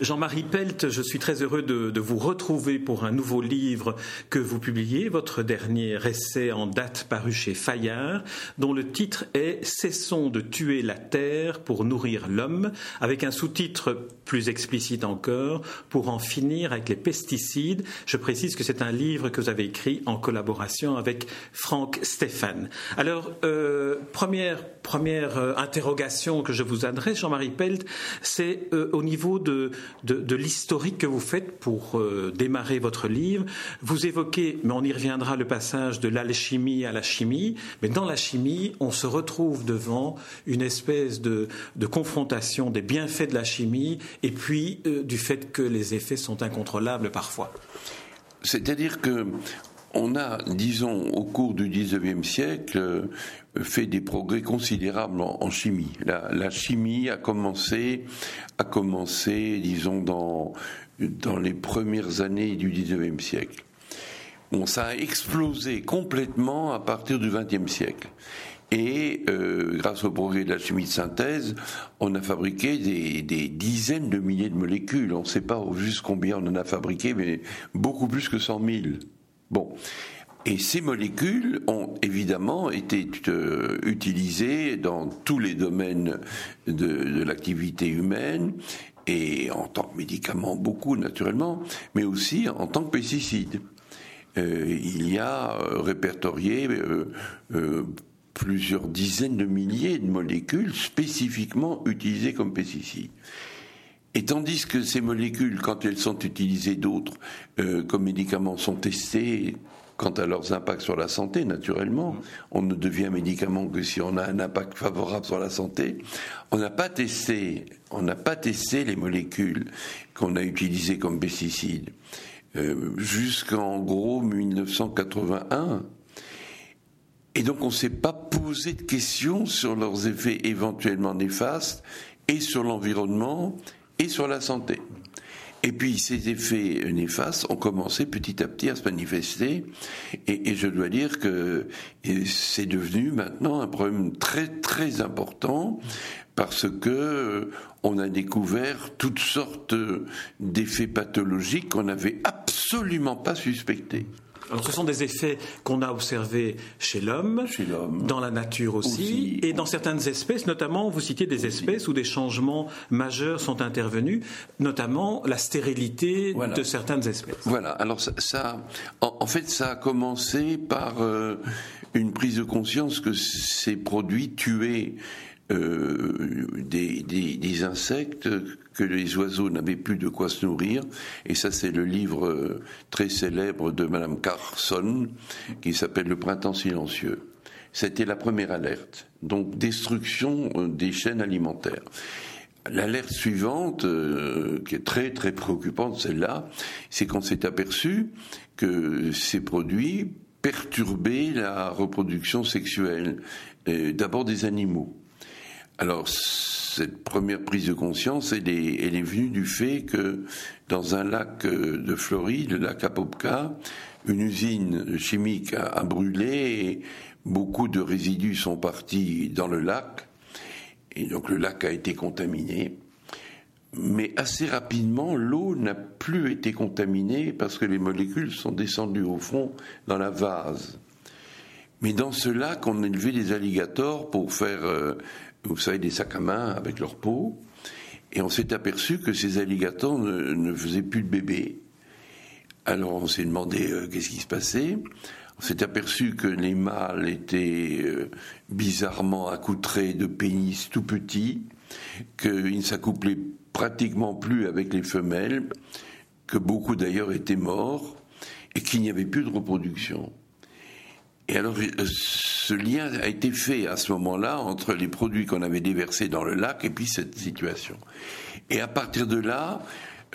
Jean-Marie Pelt, je suis très heureux de, vous retrouver pour un nouveau livre que vous publiez, votre dernier essai en date paru chez Fayard, dont le titre est Cessons de tuer la terre pour nourrir l'homme, avec un sous-titre plus explicite encore, pour en finir avec les pesticides. Je précise que c'est un livre que vous avez écrit en collaboration avec Franck Stéphane. Alors, euh, première, euh, interrogation que je vous adresse, Jean-Marie Pelt, c'est euh, au niveau de de, l'historique que vous faites pour euh, démarrer votre livre. Vous évoquez, mais on y reviendra, le passage de l'alchimie à la chimie. Mais dans la chimie, on se retrouve devant une espèce de, confrontation des bienfaits de la chimie et puis euh, du fait que les effets sont incontrôlables parfois. C'est-à-dire que on a, disons, au cours du XIXe siècle, euh, fait des progrès considérables en, chimie. La, chimie a commencé, a commencé, disons, dans, dans les premières années du XIXe siècle. Bon, ça a explosé complètement à partir du XXe siècle. Et euh, grâce au progrès de la chimie de synthèse, on a fabriqué des, des dizaines de milliers de molécules. On ne sait pas juste combien on en a fabriqué, mais beaucoup plus que 100 000. Bon. Et ces molécules ont évidemment été euh, utilisées dans tous les domaines de, l'activité humaine et en tant que médicament beaucoup naturellement, mais aussi en tant que pesticide. Euh, il y a euh, répertorié plusieurs dizaines de milliers de molécules spécifiquement utilisées comme pesticides. Et tandis que ces molécules, quand elles sont utilisées d'autres euh, comme médicaments, sont testées quant à leurs impacts sur la santé, naturellement, on ne devient médicament que si on a un impact favorable sur la santé. On n'a pas testé, on n'a pas testé les molécules qu'on a utilisées comme pesticides euh, jusqu'en gros 1981. Et donc on ne s'est pas posé de questions sur leurs effets éventuellement néfastes et sur l'environnement et sur la santé. Et puis ces effets néfastes ont commencé petit à petit à se manifester, et, je dois dire que c'est devenu maintenant un problème très très important parce que euh, on a découvert toutes sortes d'effets pathologiques qu'on n'avait absolument pas suspectés. Alors, ce sont des effets qu'on a observés chez l'homme, dans la nature aussi, et dans certaines espèces, notamment, vous citiez des espèces où des changements majeurs sont intervenus, notamment la stérilité de certaines espèces. Voilà. Alors, ça, en, fait, ça a commencé par euh, une prise de conscience que ces produits tuaient euh, des, insectes que les oiseaux n'avaient plus de quoi se nourrir. Et ça, c'est le livre euh, très célèbre de Madame Carson qui s'appelle Le printemps silencieux. C'était la première alerte. Donc, destruction euh, des chaînes alimentaires. L'alerte suivante, qui est très très préoccupante, celle-là, c'est qu'on s'est aperçu que ces produits perturbaient la reproduction sexuelle, d'abord des animaux. Alors, cette première prise de conscience, elle est, venue du fait que dans un lac euh, de Floride, le lac Apopka, une usine chimique a, brûlé et beaucoup de résidus sont partis dans le lac. Et donc le lac a été contaminé. Mais assez rapidement, l'eau n'a plus été contaminée parce que les molécules sont descendues au fond dans la vase. Mais dans ce lac, on élevait des alligators pour faire euh, vous savez, des sacs à main avec leur peau. Et on s'est aperçu que ces alligators ne, faisaient plus de bébés. Alors on s'est demandé euh, qu'est-ce qui se passait. On s'est aperçu que les mâles étaient euh, bizarrement accoutrés de pénis tout petits, qu'ils ne s'accouplaient pratiquement plus avec les femelles, que beaucoup d'ailleurs étaient morts, et qu'il n'y avait plus de reproduction. Et alors, euh, ce lien a été fait à ce moment-là entre les produits qu'on avait déversés dans le lac et puis cette situation. Et à partir de là,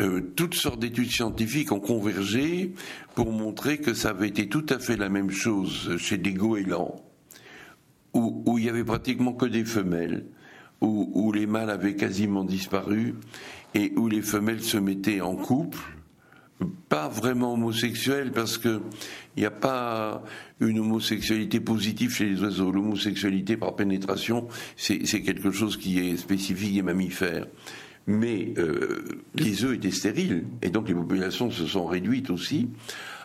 euh, toutes sortes d'études scientifiques ont convergé pour montrer que ça avait été tout à fait la même chose chez des goélands, où, il y avait pratiquement que des femelles, où les mâles avaient quasiment disparu et où les femelles se mettaient en couple pas vraiment homosexuel parce que il n'y a pas une homosexualité positive chez les oiseaux. L'homosexualité par pénétration, c'est quelque chose qui est spécifique des mammifères. mais les œufs étaient stériles, et donc les populations se sont réduites aussi.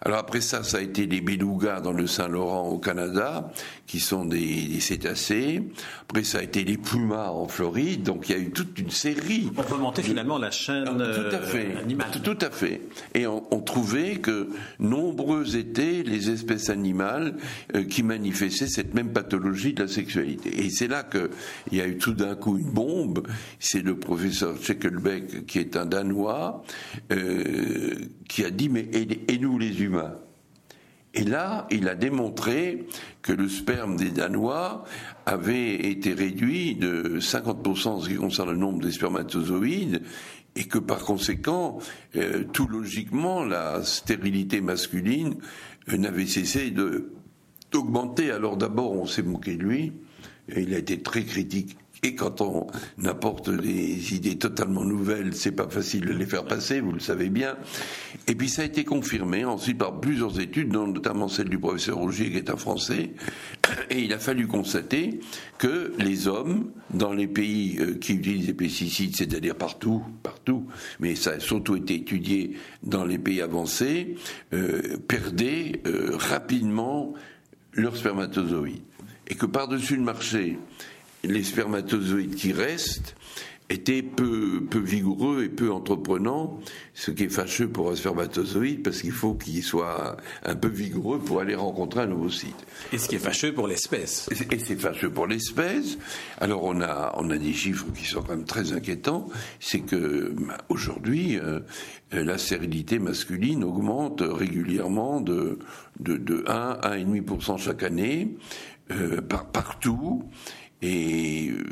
Alors après ça, ça a été les belugas dans le Saint-Laurent au Canada, qui sont des, cétacés. Après, ça a été les pumas en Floride. Donc il y a eu toute une série. On remontait finalement la chaîne tout à fait, euh, animale. Tout, à fait. Et on, trouvait que nombreuses étaient les espèces animales euh, qui manifestaient cette même pathologie de la sexualité. Et c'est là qu'il y a eu tout d'un coup une bombe. C'est le professeur Scheckelbeck, qui est un Danois, euh, qui a dit mais et nous les humains et là, il a démontré que le sperme des Danois avait été réduit de 50% en ce qui concerne le nombre des spermatozoïdes et que par conséquent, euh, tout logiquement, la stérilité masculine euh, n'avait cessé d'augmenter. Alors d'abord, on s'est moqué de lui, et il a été très critique et quand on apporte des idées totalement nouvelles, c'est pas facile de les faire passer, vous le savez bien. Et puis ça a été confirmé ensuite par plusieurs études, dont notamment celle du professeur Roger, qui est un Français. Et il a fallu constater que les hommes, dans les pays euh, qui utilisent des pesticides, c'est-à-dire partout, partout, mais ça a surtout été étudié dans les pays avancés, euh, perdaient euh, rapidement leurs spermatozoïdes. Et que par-dessus le marché, les spermatozoïdes qui restent étaient peu, peu vigoureux et peu entreprenants, ce qui est fâcheux pour un spermatozoïde parce qu'il faut qu'il soit un peu vigoureux pour aller rencontrer un ovocyte. Et ce qui est fâcheux pour l'espèce. Et c'est fâcheux pour l'espèce. Alors on a, on a des chiffres qui sont quand même très inquiétants. C'est que bah, aujourd'hui, euh, la stérilité masculine augmente régulièrement de, de, de 1 à 1,5% chaque année, euh, par, partout et euh,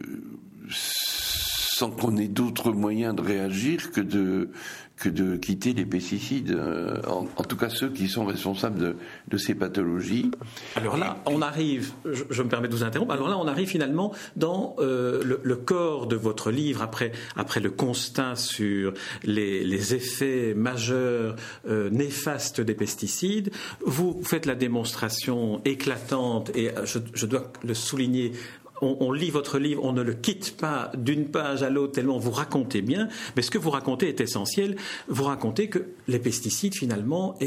sans qu'on ait d'autres moyens de réagir que de que de quitter les pesticides, euh, en, tout cas ceux qui sont responsables de, de ces pathologies. Alors là, on arrive, je, me permets de vous interrompre, alors là, on arrive finalement dans euh, le, corps de votre livre, après, après le constat sur les, les effets majeurs néfastes des pesticides. Vous faites la démonstration éclatante, et je, je dois le souligner, on, lit votre livre, on ne le quitte pas d'une page à l'autre tellement vous racontez bien, mais ce que vous racontez est essentiel. Vous racontez que les pesticides, finalement,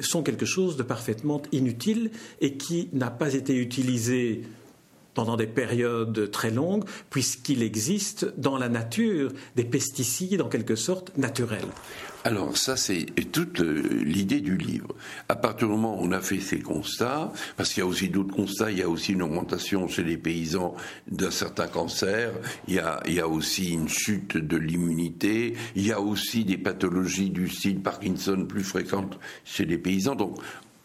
sont quelque chose de parfaitement inutile et qui n'a pas été utilisé pendant des périodes très longues, puisqu'il existe dans la nature des pesticides en quelque sorte naturels. Alors ça, c'est toute l'idée du livre. À partir du moment où on a fait ces constats, parce qu'il y a aussi d'autres constats, il y a aussi une augmentation chez les paysans d'un certain cancer, il y, a, aussi une chute de l'immunité, il y a aussi des pathologies du style Parkinson plus fréquentes chez les paysans.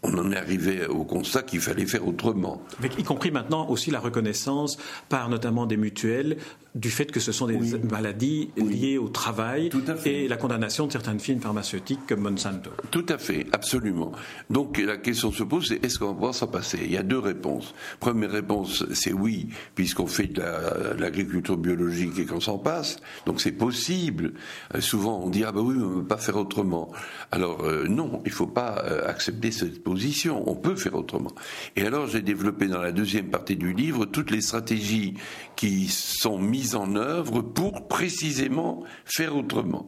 On en est arrivé au constat qu'il fallait faire autrement. Avec, y compris maintenant aussi la reconnaissance par notamment des mutuelles du fait que ce sont des maladies liées au travail et la condamnation de certaines firmes pharmaceutiques comme Monsanto. Tout à fait, absolument. Donc la question se pose, c'est est-ce qu'on va pouvoir s'en passer? Il y a deux réponses. Première réponse, c'est oui, puisqu'on fait de l'agriculture biologique et qu'on s'en passe. Donc c'est possible. Euh, souvent on dit ah ben oui, on ne peut pas faire autrement. Alors euh, non, il ne faut pas euh, accepter cette On peut faire autrement. Et alors j'ai développé dans la deuxième partie du livre toutes les stratégies qui sont mises en œuvre pour précisément faire autrement.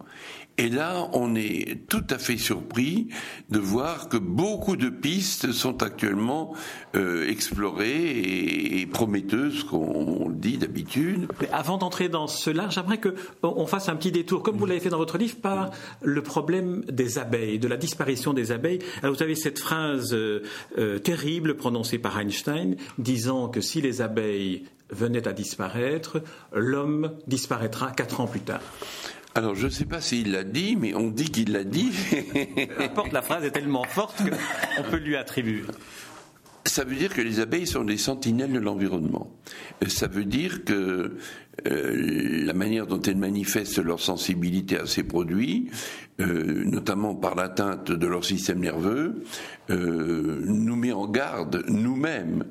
Et là, on est tout à fait surpris de voir que beaucoup de pistes sont actuellement euh, explorées et, prometteuses, qu'on dit d'habitude. Avant d'entrer dans cela, j'aimerais qu'on fasse un petit détour, comme vous l'avez fait dans votre livre, par le problème des abeilles, de la disparition des abeilles. Alors, vous avez cette phrase euh, euh, terrible prononcée par Einstein, disant que si les abeilles venait à disparaître, l'homme disparaîtra quatre ans plus tard. Alors, je ne sais pas s'il l'a dit, mais on dit qu'il l'a dit. Importe, la phrase est tellement forte qu'on peut lui attribuer. Ça veut dire que les abeilles sont des sentinelles de l'environnement. Ça veut dire que euh, la manière dont elles manifestent leur sensibilité à ces produits, euh, notamment par l'atteinte de leur système nerveux, euh, nous met en garde nous-mêmes.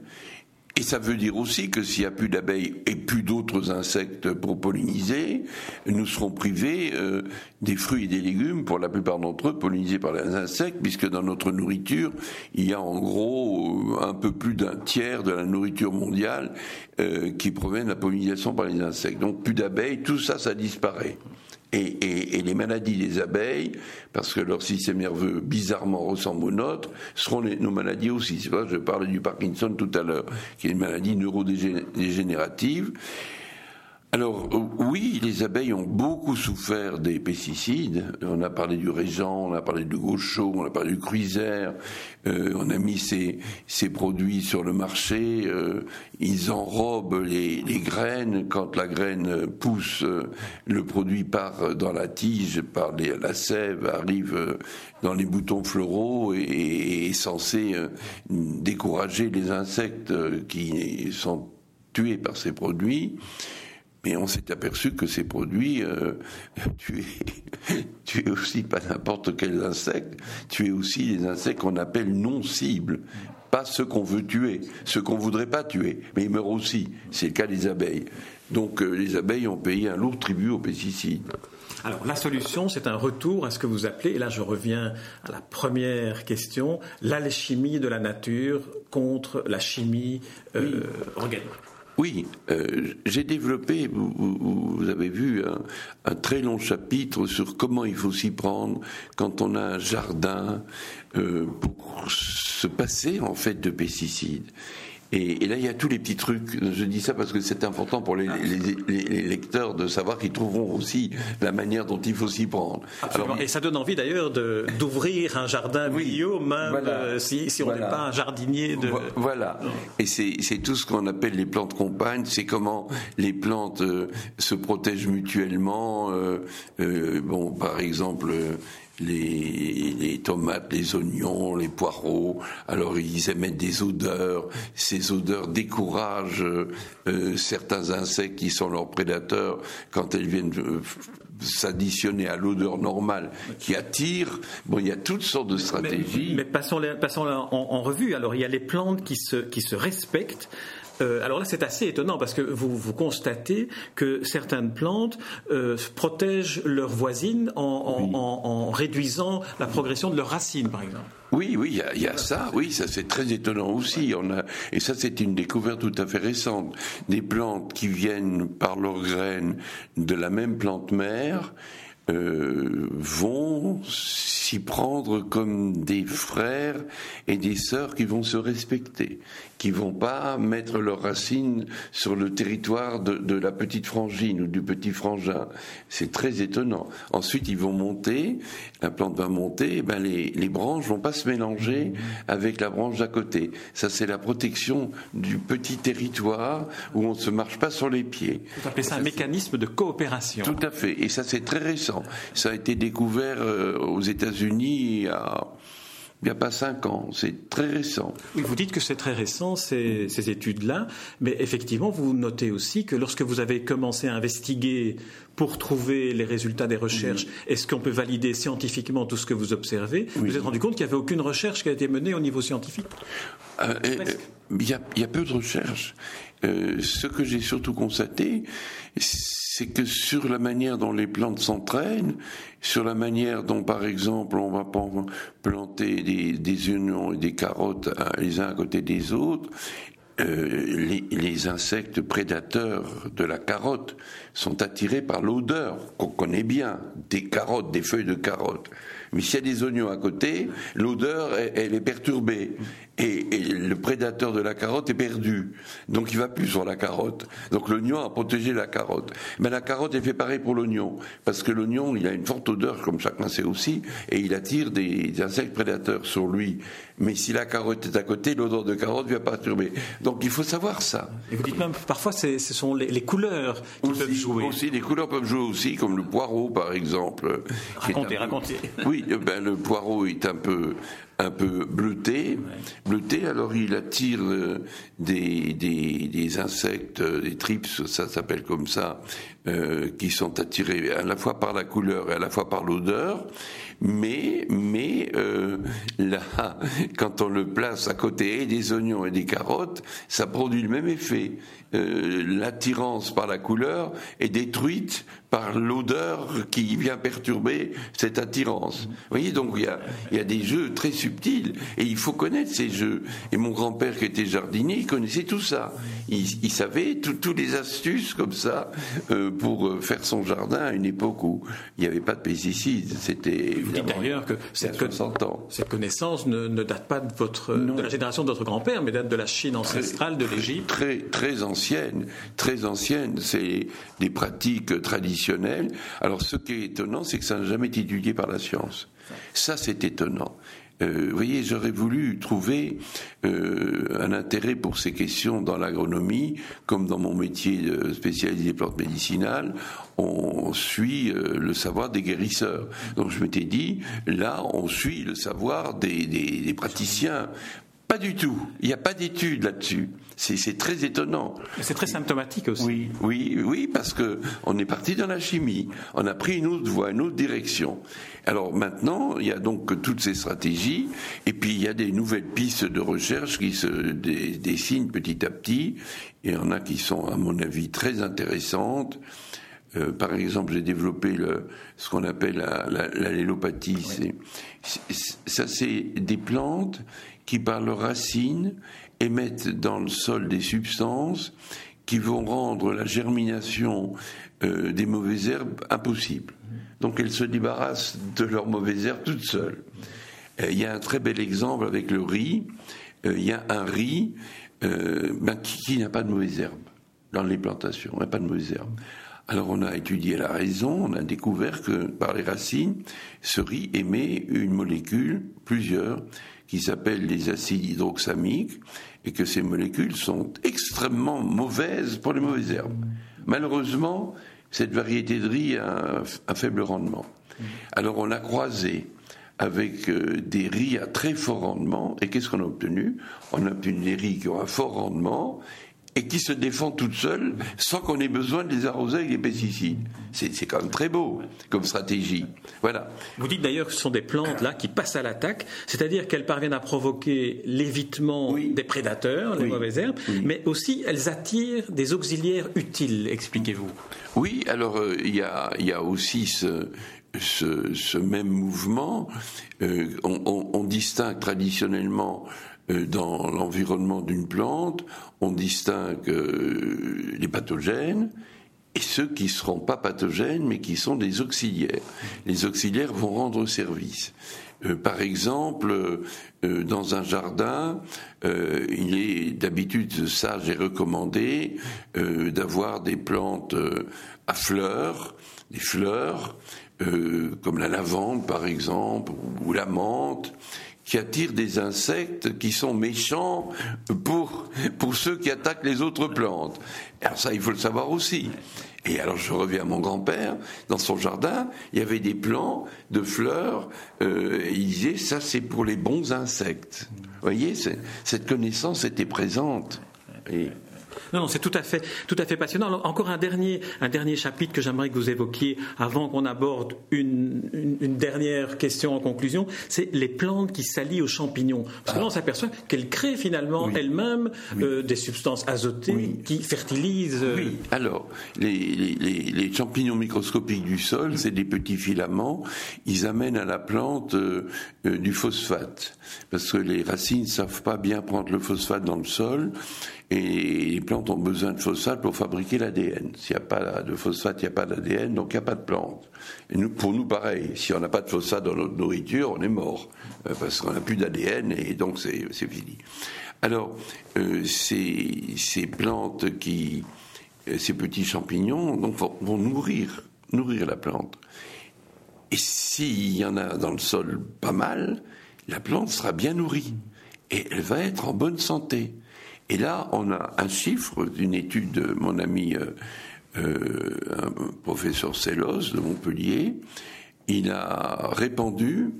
Et ça veut dire aussi que s'il n'y a plus d'abeilles et plus d'autres insectes pour polliniser, nous serons privés euh, des fruits et des légumes, pour la plupart d'entre eux, pollinisés par les insectes, puisque dans notre nourriture, il y a en gros euh, un peu plus d'un tiers de la nourriture mondiale euh, qui provient de la pollinisation par les insectes. Donc plus d'abeilles, tout ça, ça disparaît. Et, les maladies des abeilles, parce que leur système nerveux bizarrement ressemble au nôtre, seront nos maladies aussi. C'est je parlais du Parkinson tout à l'heure, qui est une maladie neurodégénérative. Alors oui, les abeilles ont beaucoup souffert des pesticides. On a parlé du régent, on a parlé du gaucho, on a parlé du cruiser. Euh, on a mis ces, produits sur le marché. Euh, ils enrobent les, graines. Quand la graine pousse, euh, le produit part dans la tige, par la sève, arrive dans les boutons floraux et, et est censé décourager les insectes qui sont tués par ces produits. Mais on s'est aperçu que ces produits, euh, tu, es, aussi pas n'importe quel insecte, tu es aussi des insectes qu'on appelle non cibles. Pas ceux qu'on veut tuer, ceux qu'on voudrait pas tuer, mais ils meurent aussi. C'est le cas des abeilles. Donc euh, les abeilles ont payé un lourd tribut aux pesticides. Alors la solution, c'est un retour à ce que vous appelez, et là je reviens à la première question, l'alchimie de la nature contre la chimie euh, organique. Oui, euh, j'ai développé, vous, avez vu, un, très long chapitre sur comment il faut s'y prendre quand on a un jardin euh, pour se passer en fait de pesticides. Et, là, il y a tous les petits trucs. Je dis ça parce que c'est important pour les, lecteurs de savoir qu'ils trouveront aussi la manière dont il faut s'y prendre. et ça donne envie d'ailleurs d'ouvrir un jardin bio, même euh, si, on n'est pas un jardinier de. Voilà. Et c'est tout ce qu'on appelle les plantes compagnes. C'est comment les plantes euh, se protègent mutuellement. Euh, bon, par exemple les, tomates, les oignons, les poireaux. Alors ils émettent des odeurs. Ces odeurs découragent euh, certains insectes qui sont leurs prédateurs quand elles viennent euh, s'additionner à l'odeur normale qui attire. Bon, il y a toutes sortes de stratégies. Mais, passons, passons en, en, revue. Alors il y a les plantes qui se, qui se respectent. Euh, alors là, c'est assez étonnant parce que vous, vous constatez que certaines plantes euh, protègent leurs voisines en, réduisant la progression de leurs racines, par exemple. Oui, oui, il y, a ça, oui, ça c'est très étonnant aussi. On a, et ça c'est une découverte tout à fait récente. Des plantes qui viennent par leurs graines de la même plante mère euh, vont s'y prendre comme des frères et des sœurs qui vont se respecter, qui vont pas mettre leurs racines sur le territoire de, la petite frangine ou du petit frangin. C'est très étonnant. Ensuite, ils vont monter, la plante va monter, et ben les, les branches vont pas se mélanger avec la branche d'à côté. Ça, c'est la protection du petit territoire où on ne se marche pas sur les pieds. Vous appelez ça un mécanisme de coopération. Tout à fait. Et ça, c'est très récent. Ça a été découvert euh, aux États-Unis à il n'y a pas cinq ans, c'est très récent. Oui, vous dites que c'est très récent, ces, ces études-là, mais effectivement, vous notez aussi que lorsque vous avez commencé à investiguer pour trouver les résultats des recherches, est-ce qu'on peut valider scientifiquement tout ce que vous observez? Vous vous êtes rendu compte qu'il n'y avait aucune recherche qui a été menée au niveau scientifique? Il, y a, il, y a, peu de recherches. Euh, ce que j'ai surtout constaté, c'est que sur la manière dont les plantes s'entraînent, sur la manière dont, par exemple, on va planter des, des oignons et des carottes les uns à côté des autres, euh, les, les, insectes prédateurs de la carotte sont attirés par l'odeur qu'on connaît bien des carottes, des feuilles de carottes. Mais s'il y a des oignons à côté, l'odeur, elle, est perturbée. Et, le prédateur de la carotte est perdu. Donc il va plus sur la carotte. Donc l'oignon a protégé la carotte. Mais la carotte est fait pareil pour l'oignon. Parce que l'oignon, il a une forte odeur, comme chacun sait aussi, et il attire des, insectes prédateurs sur lui. Mais si la carotte est à côté, l'odeur de carotte vient perturber. Donc il faut savoir ça. Et vous dites même, parfois, ce sont les, couleurs qui peuvent jouer. Aussi, les couleurs peuvent jouer aussi, comme le poireau, par exemple. Racontez, racontez. Oui, eh ben, le poireau est un peu un peu bleuté, bleuté. Alors il attire euh, des, des, des, insectes, euh, des trips, ça s'appelle comme ça, euh, qui sont attirés à la fois par la couleur et à la fois par l'odeur. Mais, mais euh, là, quand on le place à côté des oignons et des carottes, ça produit le même effet. Euh, l'attirance par la couleur est détruite par l'odeur qui vient perturber cette attirance. Vous voyez, donc il y a, il y a des jeux très subtils subtil. Et il faut connaître ces jeux. Et mon grand-père qui était jardinier, il connaissait tout ça. Il, savait toutes les astuces comme ça euh, pour euh, faire son jardin à une époque où il n'y avait pas de pesticides. C'était Vous dites d'ailleurs que cette, cette connaissance ne, date pas de, votre, de la génération de votre grand-père, mais date de la Chine ancestrale, de l'Égypte. Très, très ancienne, très ancienne. C'est des pratiques traditionnelles. Alors ce qui est étonnant, c'est que ça n'a jamais été étudié par la science. Ça, c'est étonnant. Euh, vous voyez, j'aurais voulu trouver euh, un intérêt pour ces questions dans l'agronomie, comme dans mon métier de spécialisé plantes médicinales, on suit euh, le savoir des guérisseurs. Donc je m'étais dit, là, on suit le savoir des, des praticiens. Pas du tout. Il n'y a pas d'études là-dessus. C'est très étonnant. C'est très symptomatique aussi. Oui, oui, oui, parce que on est parti dans la chimie. On a pris une autre voie, une autre direction. Alors maintenant, il y a donc toutes ces stratégies, et puis il y a des nouvelles pistes de recherche qui se dessinent petit à petit. Et il y en a qui sont, à mon avis, très intéressantes. Euh, par exemple, j'ai développé le, ce qu'on appelle la, la, Ça, c'est des plantes qui, par leurs racines, émettent dans le sol des substances qui vont rendre la germination euh, des mauvaises herbes impossible. Donc elles se débarrassent de leurs mauvaises herbes toutes seules. Euh, il y a un très bel exemple avec le riz. Euh, il y a un riz ben, qui, n'a pas de mauvaises herbes dans les plantations, il n'y a pas de mauvaises herbes. Alors on a étudié la raison, on a découvert que par les racines, ce riz émet une molécule, plusieurs, qui s'appellent les acides hydroxamiques, et que ces molécules sont extrêmement mauvaises pour les mauvaises herbes. Malheureusement, cette variété de riz a un, faible rendement. Alors on a croisé avec euh, des riz à très fort rendement, et qu'est-ce qu'on a obtenu? On a obtenu des riz qui ont un fort rendement et qui se défendent toutes seules sans qu'on ait besoin de les arroser avec des pesticides. C'est quand même très beau comme stratégie. Voilà. Vous dites d'ailleurs que ce sont des plantes là qui passent à l'attaque, c'est-à-dire qu'elles parviennent à provoquer l'évitement des prédateurs, les mauvaises herbes, mais aussi elles attirent des auxiliaires utiles, expliquez-vous. Oui, alors euh, il y, a, y, a, aussi ce, ce, ce même mouvement. Euh, on, on, distingue traditionnellement dans l'environnement d'une plante, on distingue euh, les pathogènes et ceux qui ne seront pas pathogènes mais qui sont des auxiliaires. Les auxiliaires vont rendre service. Euh, par exemple, dans un jardin, il est d'habitude sage et recommandé d'avoir des plantes à fleurs, des fleurs, comme la lavande par exemple, ou la menthe, qui attirent des insectes qui sont méchants pour, pour ceux qui attaquent les autres plantes. Alors ça, il faut le savoir aussi. Et alors je reviens à mon grand-père, dans son jardin, il y avait des plants de fleurs, euh, il disait ça c'est pour les bons insectes. Vous voyez, cette connaissance était présente. Et non, c'est tout à fait, tout à fait passionnant. encore un dernier, un dernier chapitre que j'aimerais que vous évoquiez avant qu'on aborde une, une, dernière question en conclusion, c'est les plantes qui s'allient aux champignons. Parce que là, on s'aperçoit qu'elles créent finalement elles-mêmes euh, des substances azotées qui fertilisent. Euh, oui. Alors, les, les, les, champignons microscopiques du sol, c'est des petits filaments. Ils amènent à la plante euh, du phosphate, parce que les racines ne savent pas bien prendre le phosphate dans le sol et les plantes ont besoin de phosphate pour fabriquer l'ADN. S'il n'y a pas de phosphate, il n'y a pas d'ADN, donc il n'y a pas de plante. Et nous, pour nous, pareil. Si on n'a pas de phosphate dans notre nourriture, on est mort. Euh, parce qu'on n'a plus d'ADN et donc c'est fini. Alors, euh, ces, plantes qui, euh, ces petits champignons, vont nourrir la plante. Et s'il y en a dans le sol pas mal, la plante sera bien nourrie. Et elle va être en bonne santé. Et là, on a un chiffre d'une étude de mon ami euh, euh, un professeur Sellos de Montpellier. Il a répandu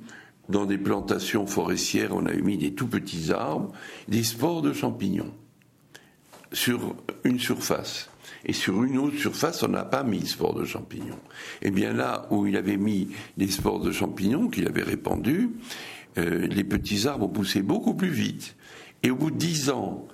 dans des plantations forestières, on a mis des tout petits arbres, des spores de champignons sur une surface. Et sur une autre surface, on n'a pas mis de spores de champignons. Et bien là où il avait mis des spores de champignons qu'il avait répandus, euh, les petits arbres poussé beaucoup plus vite. Et au bout de dix ans,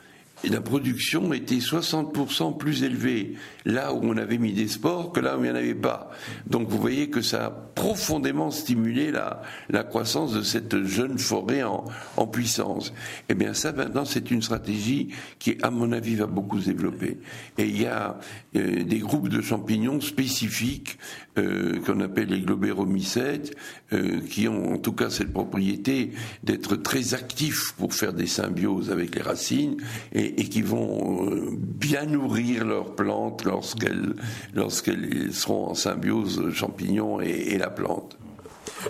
la production était 60% plus élevée là où on avait mis des sports que là où il n'y en avait pas. Donc vous voyez que ça a profondément stimulé la, la croissance de cette jeune forêt en, en puissance. Eh bien ça maintenant c'est une stratégie qui à mon avis va beaucoup se développer. Et il y a euh, des groupes de champignons spécifiques euh, qu'on appelle les globéromycètes euh, qui ont en tout cas cette propriété d'être très actifs pour faire des symbioses avec les racines et et, qui vont euh, bien nourrir leurs plantes lorsqu'elles seront en symbiose champignon et la plante.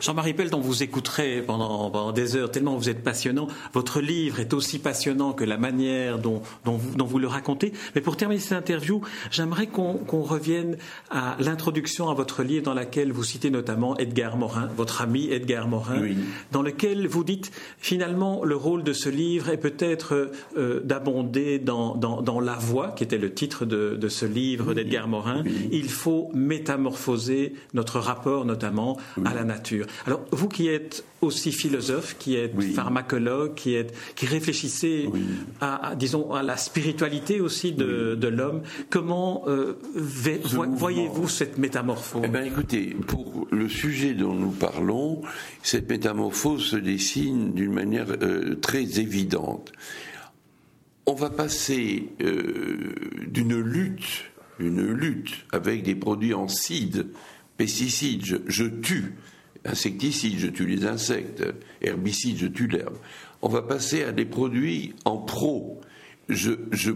Jean-Marie Pelt, on vous écouterait pendant, des heures, tellement vous êtes passionnant. Votre livre est aussi passionnant que la manière dont, vous, le racontez. Mais pour terminer cette interview, j'aimerais qu'on revienne à l'introduction à votre livre dans laquelle vous citez notamment Edgar Morin, votre ami Edgar Morin, dans lequel vous dites finalement le rôle de ce livre est peut-être euh, d'abonder dans, La Voix, qui était le titre de, ce livre d'Edgar Morin. Il faut métamorphoser notre rapport notamment à la nature. Alors, vous qui êtes aussi philosophe, qui êtes pharmacologue, qui, êtes, qui réfléchissez à, disons, à la spiritualité aussi de, l'homme, comment euh, voyez-vous cette métamorphose? Eh bien, écoutez, pour le sujet dont nous parlons, cette métamorphose se dessine d'une manière euh, très évidente. On va passer euh, d'une lutte, une lutte avec des produits en cide, pesticides, je tue, insecticides, je tue les insectes, herbicides, je tue l'herbe. On va passer à des produits en pro. Je, je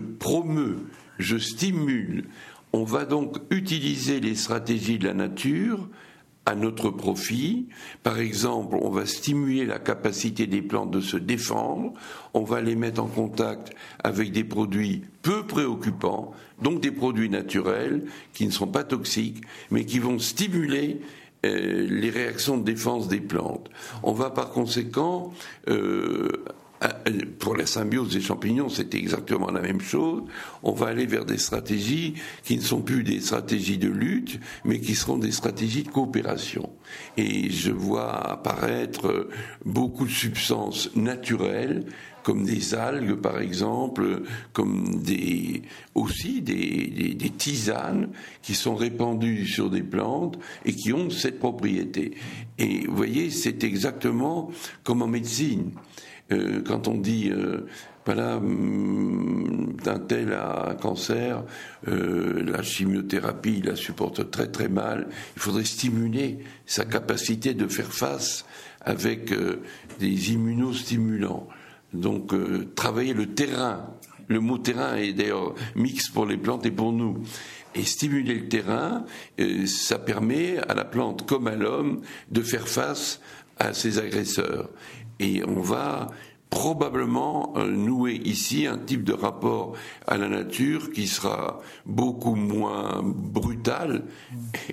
je stimule. On va donc utiliser les stratégies de la nature à notre profit. Par exemple, on va stimuler la capacité des plantes de se défendre, on va les mettre en contact avec des produits peu préoccupants, donc des produits naturels qui ne sont pas toxiques, mais qui vont stimuler euh, les réactions de défense des plantes. On va par conséquent euh, pour la symbiose des champignons, c'est exactement la même chose. On va aller vers des stratégies qui ne sont plus des stratégies de lutte, mais qui seront des stratégies de coopération. Et je vois apparaître beaucoup de substances naturelles comme des algues par exemple, comme des, aussi des, des, tisanes qui sont répandues sur des plantes et qui ont cette propriété. Et vous voyez, c'est exactement comme en médecine. Euh, quand on dit euh, voilà, hum, tel a un cancer, euh, la chimiothérapie il la supporte très très mal, il faudrait stimuler sa capacité de faire face avec des immunostimulants. Donc euh, travailler le terrain, le mot terrain est d'ailleurs mix pour les plantes et pour nous. Et stimuler le terrain, euh, ça permet à la plante comme à l'homme de faire face à ses agresseurs. Et on va probablement euh, nouer ici un type de rapport à la nature qui sera beaucoup moins brutal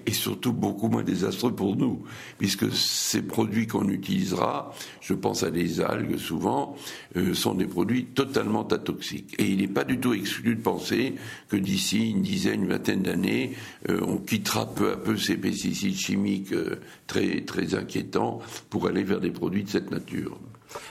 et surtout beaucoup moins désastreux pour nous, puisque ces produits qu'on utilisera, je pense à des algues souvent, euh, sont des produits totalement atoxiques. Et il n'est pas du tout exclu de penser que d'ici une dizaine, une vingtaine d'années, euh, on quittera peu à peu ces pesticides chimiques très, très inquiétants pour aller vers des produits de cette nature.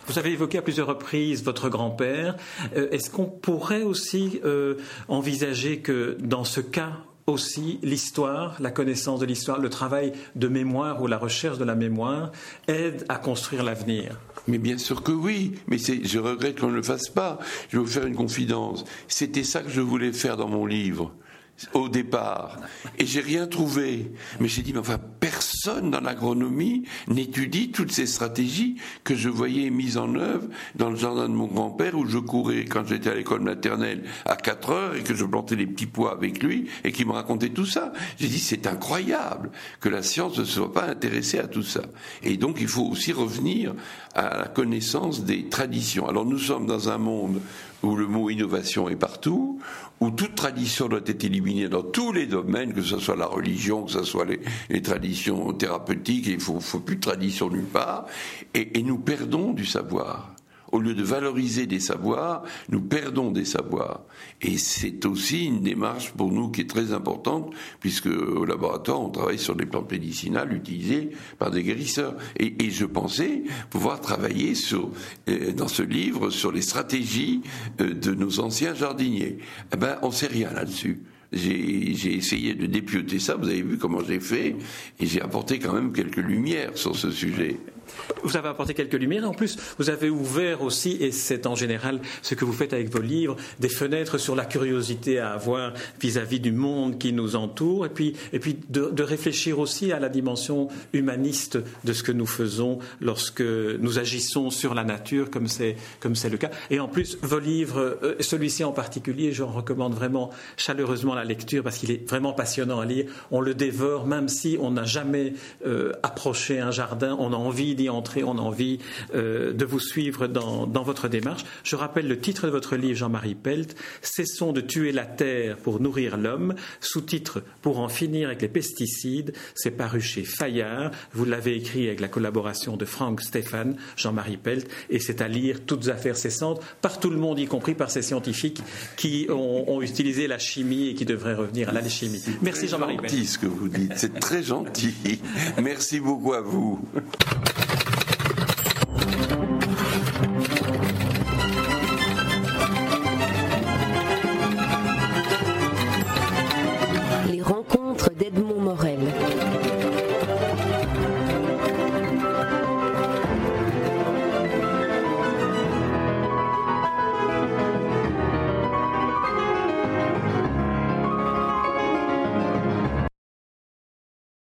Vous avez évoqué à plusieurs reprises votre grand-père. Euh, est-ce qu'on pourrait aussi euh, envisager que dans ce cas aussi l'histoire, la connaissance de l'histoire, le travail de mémoire ou la recherche de la mémoire aide à construire l'avenir? Mais bien sûr que oui, mais je regrette qu'on ne le fasse pas. Je vais vous faire une confidence. C'était ça que je voulais faire dans mon livre au départ. Et j'ai rien trouvé. Mais j'ai dit, mais enfin, personne dans l'agronomie n'étudie toutes ces stratégies que je voyais mises en œuvre dans le jardin de mon grand-père où je courais quand j'étais à l'école maternelle à 4 heures et que je plantais les petits pois avec lui et qui me racontait tout ça. J'ai dit, c'est incroyable que la science ne soit pas intéressée à tout ça. Et donc, il faut aussi revenir à la connaissance des traditions. Alors, nous sommes dans un monde où le mot innovation est partout, où toute tradition doit être éliminée dans tous les domaines, que ce soit la religion, que ce soit les, traditions thérapeutiques, il faut, plus de tradition nulle part, et, nous perdons du savoir. Au lieu de valoriser des savoirs, nous perdons des savoirs. Et c'est aussi une démarche pour nous qui est très importante, puisque au laboratoire, on travaille sur des plantes médicinales utilisées par des guérisseurs. Et, je pensais pouvoir travailler euh, dans ce livre sur les stratégies euh, de nos anciens jardiniers. Eh ben, on sait rien là-dessus. J'ai essayé de dépioter ça, vous avez vu comment j'ai fait, et j'ai apporté quand même quelques lumières sur ce sujet. Vous avez apporté quelques lumières. En plus, vous avez ouvert aussi, et c'est en général ce que vous faites avec vos livres, des fenêtres sur la curiosité à avoir vis-à-vis du monde qui nous entoure, et puis, et puis de, réfléchir aussi à la dimension humaniste de ce que nous faisons lorsque nous agissons sur la nature, comme c'est comme c'est le cas. Et en plus, vos livres, euh, celui-ci en particulier, j'en recommande vraiment chaleureusement la lecture parce qu'il est vraiment passionnant à lire. On le dévore, même si on n'a jamais euh, approché un jardin, on a envie d'y entrer, on a envie euh, de vous suivre dans, votre démarche. Je rappelle le titre de votre livre, Jean-Marie Pelt, Cessons de tuer la terre pour nourrir l'homme, sous-titre Pour en finir avec les pesticides. C'est paru chez Fayard. Vous l'avez écrit avec la collaboration de Franck Stéphane, Jean-Marie Pelt, et c'est à lire toutes affaires cessantes par tout le monde, y compris par ces scientifiques qui ont, ont utilisé la chimie et qui devraient revenir à l'alchimie. Merci Jean-Marie Pelt. C'est ce que vous dites, c'est très gentil. Merci beaucoup à vous.